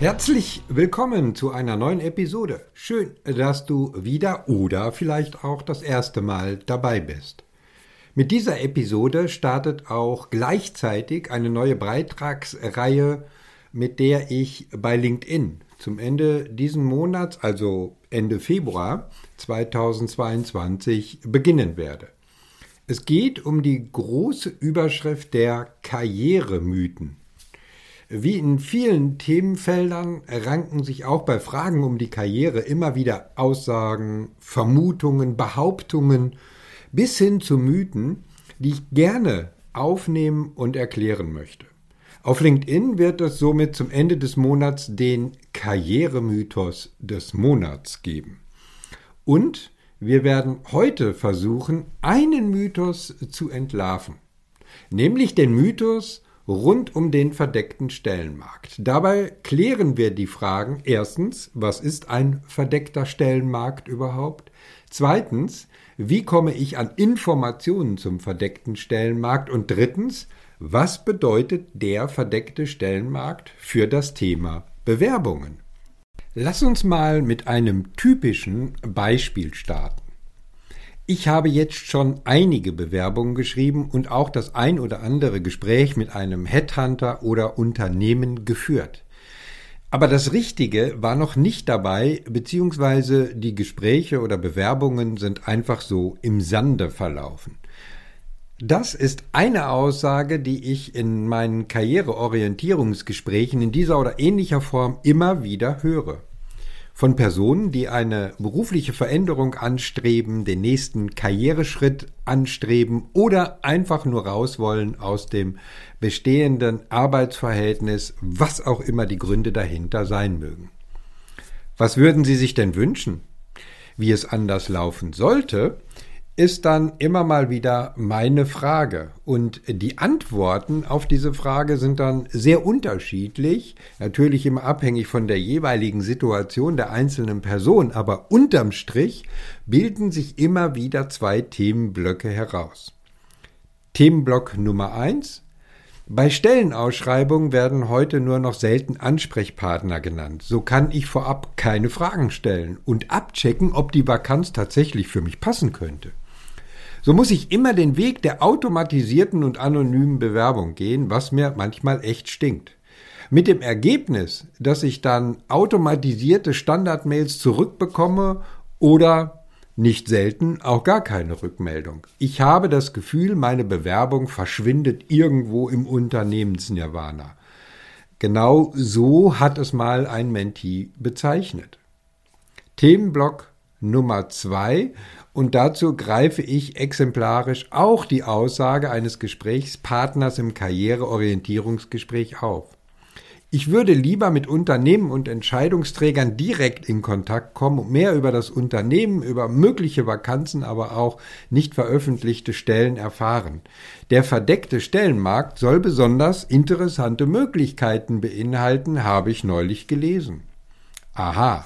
Herzlich willkommen zu einer neuen Episode. Schön, dass du wieder oder vielleicht auch das erste Mal dabei bist. Mit dieser Episode startet auch gleichzeitig eine neue Beitragsreihe, mit der ich bei LinkedIn zum Ende diesen Monats, also Ende Februar 2022, beginnen werde. Es geht um die große Überschrift der Karrieremythen. Wie in vielen Themenfeldern ranken sich auch bei Fragen um die Karriere immer wieder Aussagen, Vermutungen, Behauptungen bis hin zu Mythen, die ich gerne aufnehmen und erklären möchte. Auf LinkedIn wird es somit zum Ende des Monats den Karrieremythos des Monats geben. Und wir werden heute versuchen, einen Mythos zu entlarven, nämlich den Mythos, rund um den verdeckten Stellenmarkt. Dabei klären wir die Fragen erstens, was ist ein verdeckter Stellenmarkt überhaupt? Zweitens, wie komme ich an Informationen zum verdeckten Stellenmarkt? Und drittens, was bedeutet der verdeckte Stellenmarkt für das Thema Bewerbungen? Lass uns mal mit einem typischen Beispiel starten. Ich habe jetzt schon einige Bewerbungen geschrieben und auch das ein oder andere Gespräch mit einem Headhunter oder Unternehmen geführt. Aber das Richtige war noch nicht dabei, beziehungsweise die Gespräche oder Bewerbungen sind einfach so im Sande verlaufen. Das ist eine Aussage, die ich in meinen Karriereorientierungsgesprächen in dieser oder ähnlicher Form immer wieder höre von Personen, die eine berufliche Veränderung anstreben, den nächsten Karriereschritt anstreben oder einfach nur raus wollen aus dem bestehenden Arbeitsverhältnis, was auch immer die Gründe dahinter sein mögen. Was würden Sie sich denn wünschen? Wie es anders laufen sollte, ist dann immer mal wieder meine Frage. Und die Antworten auf diese Frage sind dann sehr unterschiedlich, natürlich immer abhängig von der jeweiligen Situation der einzelnen Person, aber unterm Strich bilden sich immer wieder zwei Themenblöcke heraus. Themenblock Nummer eins: bei Stellenausschreibungen werden heute nur noch selten Ansprechpartner genannt. So kann ich vorab keine Fragen stellen und abchecken, ob die Vakanz tatsächlich für mich passen könnte. So muss ich immer den Weg der automatisierten und anonymen Bewerbung gehen, was mir manchmal echt stinkt. Mit dem Ergebnis, dass ich dann automatisierte Standardmails zurückbekomme oder nicht selten auch gar keine Rückmeldung. Ich habe das Gefühl, meine Bewerbung verschwindet irgendwo im Unternehmensnirvana. Genau so hat es mal ein Mentee bezeichnet. Themenblock Nummer zwei und dazu greife ich exemplarisch auch die Aussage eines Gesprächspartners im Karriereorientierungsgespräch auf. Ich würde lieber mit Unternehmen und Entscheidungsträgern direkt in Kontakt kommen und mehr über das Unternehmen, über mögliche Vakanzen, aber auch nicht veröffentlichte Stellen erfahren. Der verdeckte Stellenmarkt soll besonders interessante Möglichkeiten beinhalten, habe ich neulich gelesen. Aha,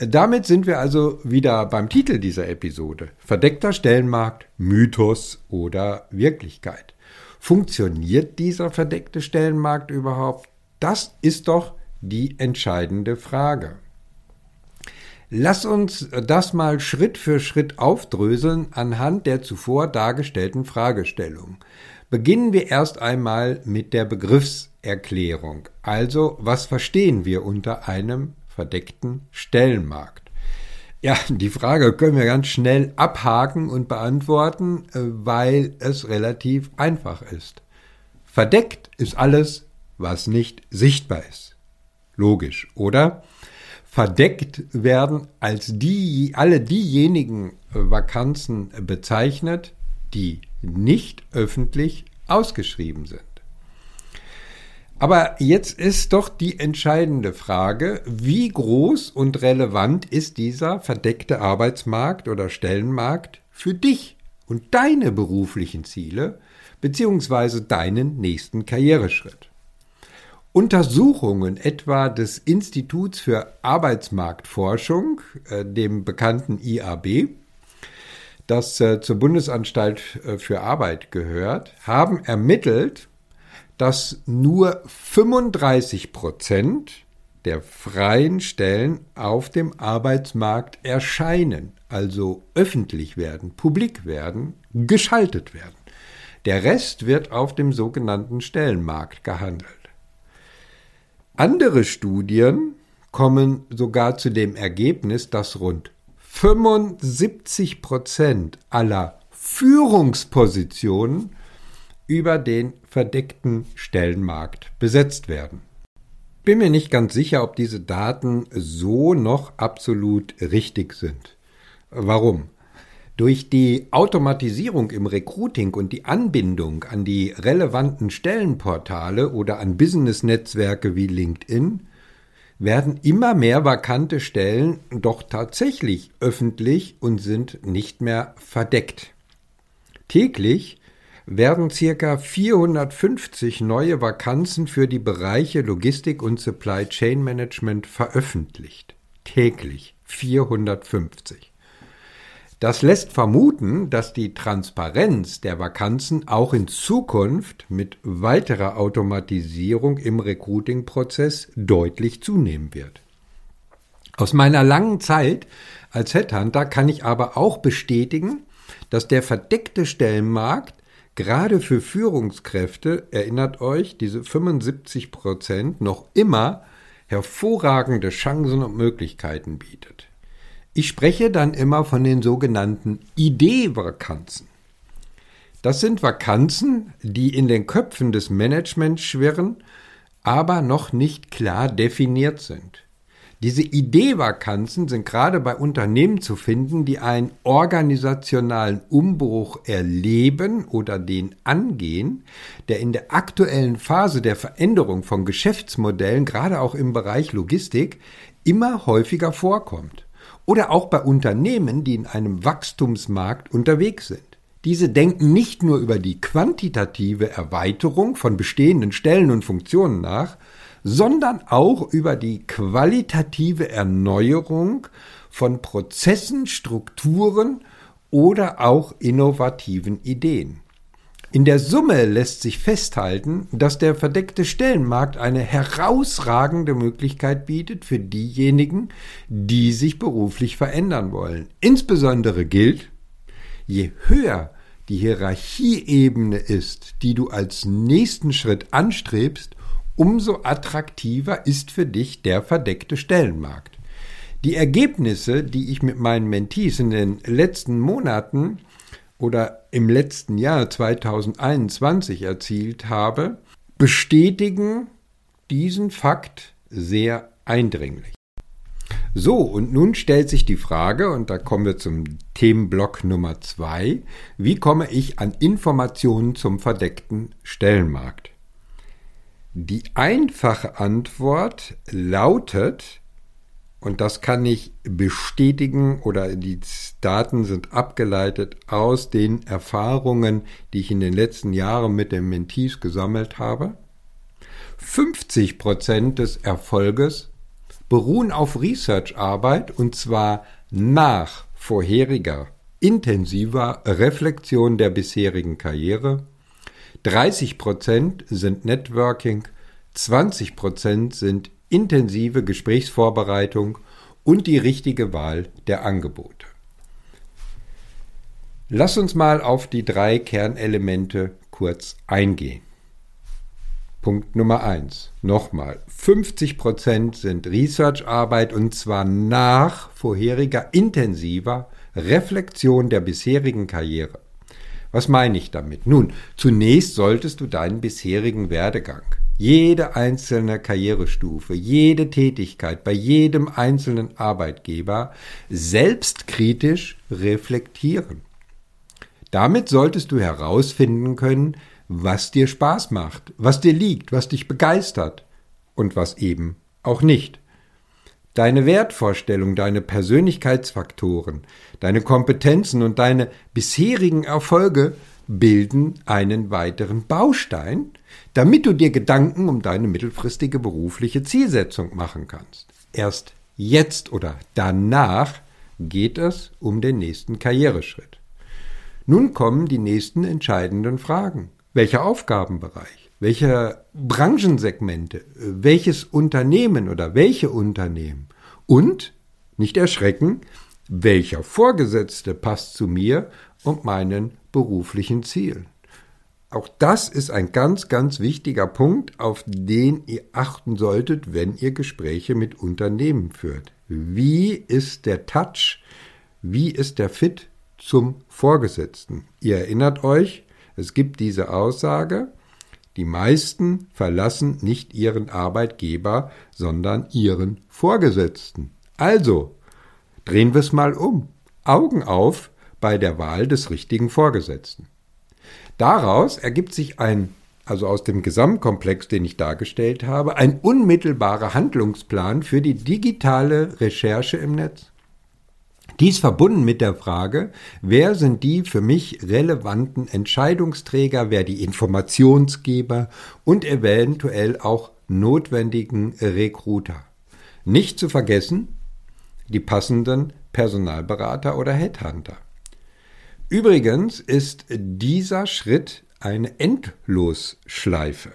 damit sind wir also wieder beim Titel dieser Episode. Verdeckter Stellenmarkt, Mythos oder Wirklichkeit. Funktioniert dieser verdeckte Stellenmarkt überhaupt? Das ist doch die entscheidende Frage. Lass uns das mal Schritt für Schritt aufdröseln anhand der zuvor dargestellten Fragestellung. Beginnen wir erst einmal mit der Begriffserklärung. Also, was verstehen wir unter einem verdeckten Stellenmarkt? Ja, die Frage können wir ganz schnell abhaken und beantworten, äh, weil es relativ einfach ist. Verdeckt ist alles, was nicht sichtbar ist. Logisch, oder? Verdeckt werden als die, alle diejenigen äh, Vakanzen bezeichnet, die nicht öffentlich ausgeschrieben sind. Aber jetzt ist doch die entscheidende Frage, wie groß und relevant ist dieser verdeckte Arbeitsmarkt oder Stellenmarkt für dich und deine beruflichen Ziele beziehungsweise deinen nächsten Karriereschritt. Untersuchungen etwa des Instituts für Arbeitsmarktforschung, äh, dem bekannten IAB, das äh, zur Bundesanstalt äh, für Arbeit gehört, haben ermittelt, dass nur 35 Prozent der freien Stellen auf dem Arbeitsmarkt erscheinen, also öffentlich werden, publik werden, geschaltet werden. Der Rest wird auf dem sogenannten Stellenmarkt gehandelt. Andere Studien kommen sogar zu dem Ergebnis, dass rund 75 Prozent aller Führungspositionen über den verdeckten Stellenmarkt besetzt werden. Bin mir nicht ganz sicher, ob diese Daten so noch absolut richtig sind. Warum? Durch die Automatisierung im Recruiting und die Anbindung an die relevanten Stellenportale oder an Business-Netzwerke wie LinkedIn werden immer mehr vakante Stellen doch tatsächlich öffentlich und sind nicht mehr verdeckt. Täglich werden circa 450 neue Vakanzen für die Bereiche Logistik und Supply Chain Management veröffentlicht. Täglich 450. Das lässt vermuten, dass die Transparenz der Vakanzen auch in Zukunft mit weiterer Automatisierung im Recruiting-Prozess deutlich zunehmen wird. Aus meiner langen Zeit als Headhunter kann ich aber auch bestätigen, dass der verdeckte Stellenmarkt gerade für Führungskräfte, erinnert euch, diese 75 Prozent noch immer hervorragende Chancen und Möglichkeiten bietet. Ich spreche dann immer von den sogenannten Idee-Vakanzen. Das sind Vakanzen, die in den Köpfen des Managements schwirren, aber noch nicht klar definiert sind. Diese Ideevakanzen sind gerade bei Unternehmen zu finden, die einen organisationalen Umbruch erleben oder den angehen, der in der aktuellen Phase der Veränderung von Geschäftsmodellen, gerade auch im Bereich Logistik, immer häufiger vorkommt. Oder auch bei Unternehmen, die in einem Wachstumsmarkt unterwegs sind. Diese denken nicht nur über die quantitative Erweiterung von bestehenden Stellen und Funktionen nach, sondern auch über die qualitative Erneuerung von Prozessen, Strukturen oder auch innovativen Ideen. In der Summe lässt sich festhalten, dass der verdeckte Stellenmarkt eine herausragende Möglichkeit bietet für diejenigen, die sich beruflich verändern wollen. Insbesondere gilt, je höher die Hierarchieebene ist, die du als nächsten Schritt anstrebst, umso attraktiver ist für dich der verdeckte Stellenmarkt. Die Ergebnisse, die ich mit meinen Mentees in den letzten Monaten oder im letzten Jahr 2021 erzielt habe, bestätigen diesen Fakt sehr eindringlich. So, und nun stellt sich die Frage, und da kommen wir zum Themenblock Nummer zwei, wie komme ich an Informationen zum verdeckten Stellenmarkt? Die einfache Antwort lautet, und das kann ich bestätigen oder die Daten sind abgeleitet aus den Erfahrungen, die ich in den letzten Jahren mit den Mentees gesammelt habe. 50 Prozent des Erfolges beruhen auf Research-Arbeit und zwar nach vorheriger intensiver Reflexion der bisherigen Karriere 30 Prozent sind Networking, 20 Prozent sind intensive Gesprächsvorbereitung und die richtige Wahl der Angebote. Lass uns mal auf die drei Kernelemente kurz eingehen. Punkt Nummer eins. Nochmal. 50 Prozent sind Research-Arbeit und zwar nach vorheriger intensiver Reflexion der bisherigen Karriere. Was meine ich damit? Nun, zunächst solltest du deinen bisherigen Werdegang, jede einzelne Karrierestufe, jede Tätigkeit bei jedem einzelnen Arbeitgeber selbstkritisch reflektieren. Damit solltest du herausfinden können, was dir Spaß macht, was dir liegt, was dich begeistert und was eben auch nicht. Deine Wertvorstellung, deine Persönlichkeitsfaktoren, deine Kompetenzen und deine bisherigen Erfolge bilden einen weiteren Baustein, damit du dir Gedanken um deine mittelfristige berufliche Zielsetzung machen kannst. Erst jetzt oder danach geht es um den nächsten Karriereschritt. Nun kommen die nächsten entscheidenden Fragen. Welcher Aufgabenbereich? Welche Branchensegmente? Welches Unternehmen oder welche Unternehmen? Und, nicht erschrecken, welcher Vorgesetzte passt zu mir und meinen beruflichen Zielen? Auch das ist ein ganz, ganz wichtiger Punkt, auf den ihr achten solltet, wenn ihr Gespräche mit Unternehmen führt. Wie ist der Touch? Wie ist der Fit zum Vorgesetzten? Ihr erinnert euch, es gibt diese Aussage, die meisten verlassen nicht ihren Arbeitgeber, sondern ihren Vorgesetzten. Also, drehen wir es mal um. Augen auf bei der Wahl des richtigen Vorgesetzten. Daraus ergibt sich ein, also aus dem Gesamtkomplex, den ich dargestellt habe, ein unmittelbarer Handlungsplan für die digitale Recherche im Netz. Dies verbunden mit der Frage, wer sind die für mich relevanten Entscheidungsträger, wer die Informationsgeber und eventuell auch notwendigen Recruiter. Nicht zu vergessen, die passenden Personalberater oder Headhunter. Übrigens ist dieser Schritt eine Endlosschleife.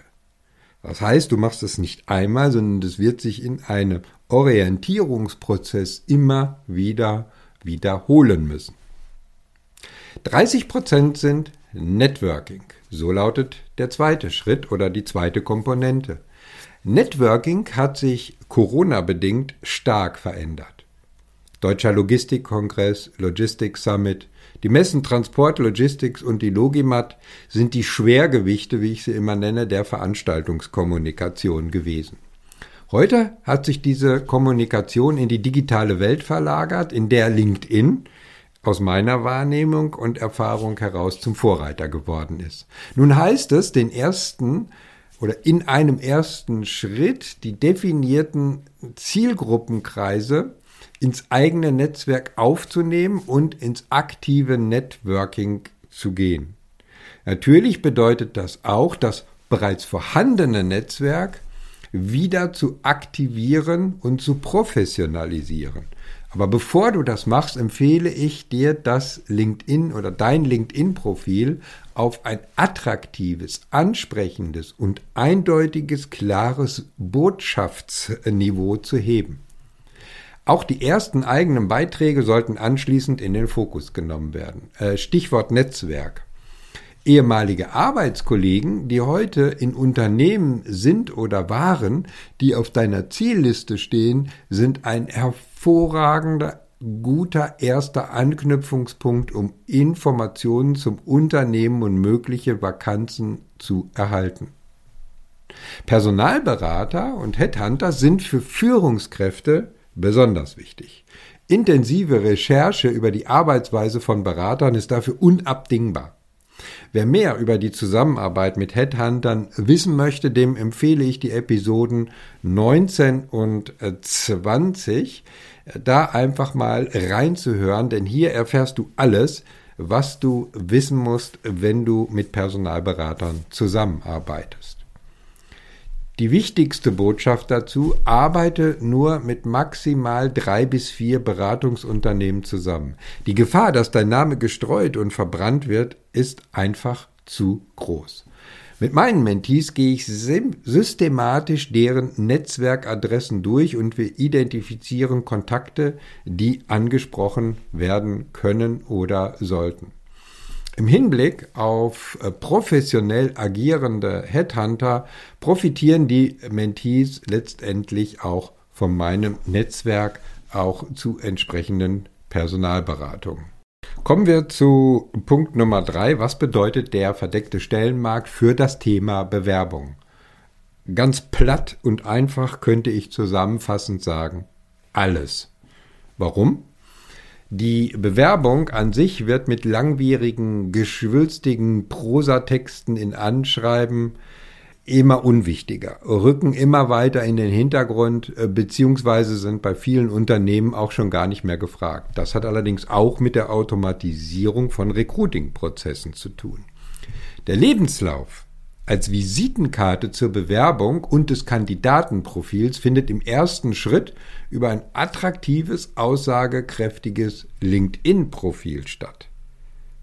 Das heißt, du machst es nicht einmal, sondern es wird sich in einem Orientierungsprozess immer wieder wiederholen müssen. 30 Prozent sind Networking. So lautet der zweite Schritt oder die zweite Komponente. Networking hat sich Corona-bedingt stark verändert. Deutscher Logistikkongress, Logistics Summit, die Messen Transport, Logistics und die Logimat sind die Schwergewichte, wie ich sie immer nenne, der Veranstaltungskommunikation gewesen. Heute hat sich diese Kommunikation in die digitale Welt verlagert, in der LinkedIn aus meiner Wahrnehmung und Erfahrung heraus zum Vorreiter geworden ist. Nun heißt es, den ersten oder in einem ersten Schritt die definierten Zielgruppenkreise ins eigene Netzwerk aufzunehmen und ins aktive Networking zu gehen. Natürlich bedeutet das auch, das bereits vorhandene Netzwerk wieder zu aktivieren und zu professionalisieren. Aber bevor du das machst, empfehle ich dir, das LinkedIn oder dein LinkedIn-Profil auf ein attraktives, ansprechendes und eindeutiges, klares Botschaftsniveau zu heben. Auch die ersten eigenen Beiträge sollten anschließend in den Fokus genommen werden. Äh, Stichwort Netzwerk. Ehemalige Arbeitskollegen, die heute in Unternehmen sind oder waren, die auf deiner Zielliste stehen, sind ein hervorragender guter erster Anknüpfungspunkt, um Informationen zum Unternehmen und mögliche Vakanzen zu erhalten. Personalberater und Headhunter sind für Führungskräfte besonders wichtig. Intensive Recherche über die Arbeitsweise von Beratern ist dafür unabdingbar. Wer mehr über die Zusammenarbeit mit Headhuntern wissen möchte, dem empfehle ich die Episoden 19 und 20 da einfach mal reinzuhören, denn hier erfährst du alles, was du wissen musst, wenn du mit Personalberatern zusammenarbeitest. Die wichtigste Botschaft dazu, arbeite nur mit maximal drei bis vier Beratungsunternehmen zusammen. Die Gefahr, dass dein Name gestreut und verbrannt wird, ist einfach zu groß. Mit meinen Mentees gehe ich systematisch deren Netzwerkadressen durch und wir identifizieren Kontakte, die angesprochen werden können oder sollten. Im Hinblick auf äh, professionell agierende Headhunter profitieren die Mentees letztendlich auch von meinem Netzwerk auch zu entsprechenden Personalberatungen. Kommen wir zu Punkt Nummer drei. Was bedeutet der verdeckte Stellenmarkt für das Thema Bewerbung? Ganz platt und einfach könnte ich zusammenfassend sagen, alles. Warum? Die Bewerbung an sich wird mit langwierigen, geschwülstigen Prosatexten in Anschreiben immer unwichtiger, rücken immer weiter in den Hintergrund, äh, beziehungsweise sind bei vielen Unternehmen auch schon gar nicht mehr gefragt. Das hat allerdings auch mit der Automatisierung von Recruiting-Prozessen zu tun. Der Lebenslauf als Visitenkarte zur Bewerbung und des Kandidatenprofils findet im ersten Schritt über ein attraktives, aussagekräftiges LinkedIn-Profil statt.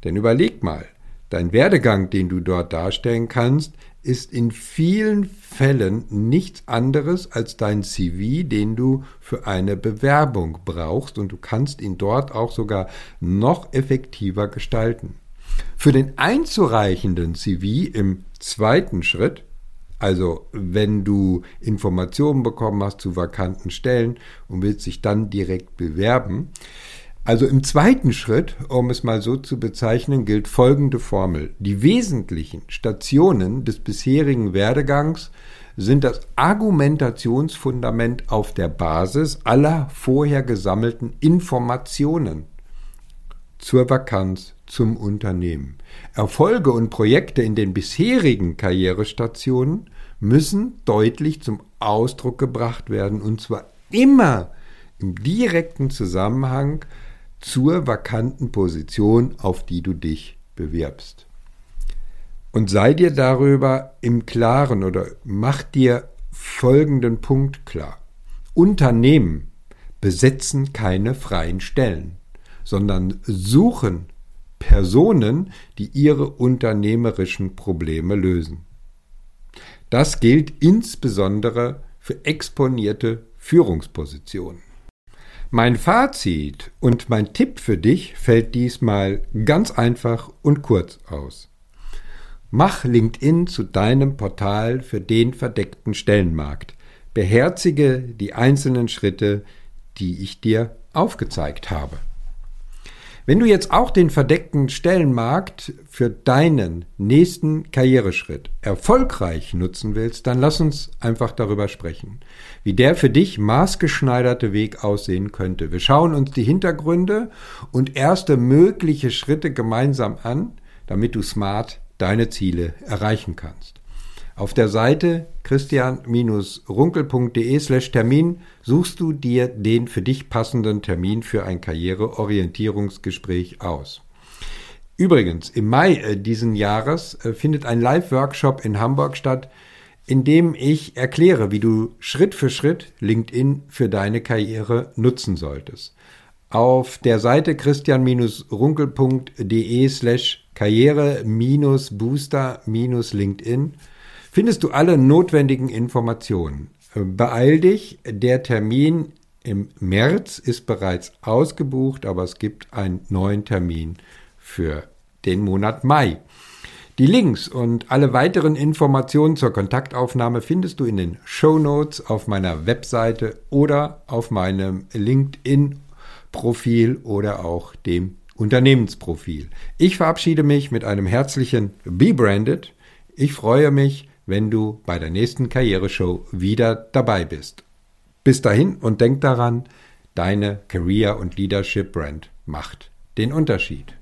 Denn überleg mal, dein Werdegang, den du dort darstellen kannst, ist in vielen Fällen nichts anderes als dein CV, den du für eine Bewerbung brauchst und du kannst ihn dort auch sogar noch effektiver gestalten. Für den einzureichenden CV im zweiten Schritt, also wenn du Informationen bekommen hast zu vakanten Stellen und willst dich dann direkt bewerben, also im zweiten Schritt, um es mal so zu bezeichnen, gilt folgende Formel. Die wesentlichen Stationen des bisherigen Werdegangs sind das Argumentationsfundament auf der Basis aller vorher gesammelten Informationen zur Vakanz, zum Unternehmen. Erfolge und Projekte in den bisherigen Karrierestationen müssen deutlich zum Ausdruck gebracht werden, und zwar immer im direkten Zusammenhang zur vakanten Position, auf die du dich bewirbst. Und sei dir darüber im Klaren oder mach dir folgenden Punkt klar. Unternehmen besetzen keine freien Stellen sondern suchen Personen, die ihre unternehmerischen Probleme lösen. Das gilt insbesondere für exponierte Führungspositionen. Mein Fazit und mein Tipp für dich fällt diesmal ganz einfach und kurz aus. Mach LinkedIn zu deinem Portal für den verdeckten Stellenmarkt. Beherzige die einzelnen Schritte, die ich dir aufgezeigt habe. Wenn du jetzt auch den verdeckten Stellenmarkt für deinen nächsten Karriereschritt erfolgreich nutzen willst, dann lass uns einfach darüber sprechen, wie der für dich maßgeschneiderte Weg aussehen könnte. Wir schauen uns die Hintergründe und erste mögliche Schritte gemeinsam an, damit du smart deine Ziele erreichen kannst. Auf der Seite christian-runkel.de slash Termin suchst du dir den für dich passenden Termin für ein Karriereorientierungsgespräch aus. Übrigens, im Mai äh, diesen Jahres äh, findet ein Live-Workshop in Hamburg statt, in dem ich erkläre, wie du Schritt für Schritt LinkedIn für deine Karriere nutzen solltest. Auf der Seite christian-runkel.de slash karriere-booster-linkedin findest du alle notwendigen Informationen. Beeil dich, der Termin im März ist bereits ausgebucht, aber es gibt einen neuen Termin für den Monat Mai. Die Links und alle weiteren Informationen zur Kontaktaufnahme findest du in den Show Notes auf meiner Webseite oder auf meinem LinkedIn-Profil oder auch dem Unternehmensprofil. Ich verabschiede mich mit einem herzlichen Be Branded. Ich freue mich, wenn du bei der nächsten Karriereshow wieder dabei bist. Bis dahin und denk daran, deine Career- und Leadership-Brand macht den Unterschied.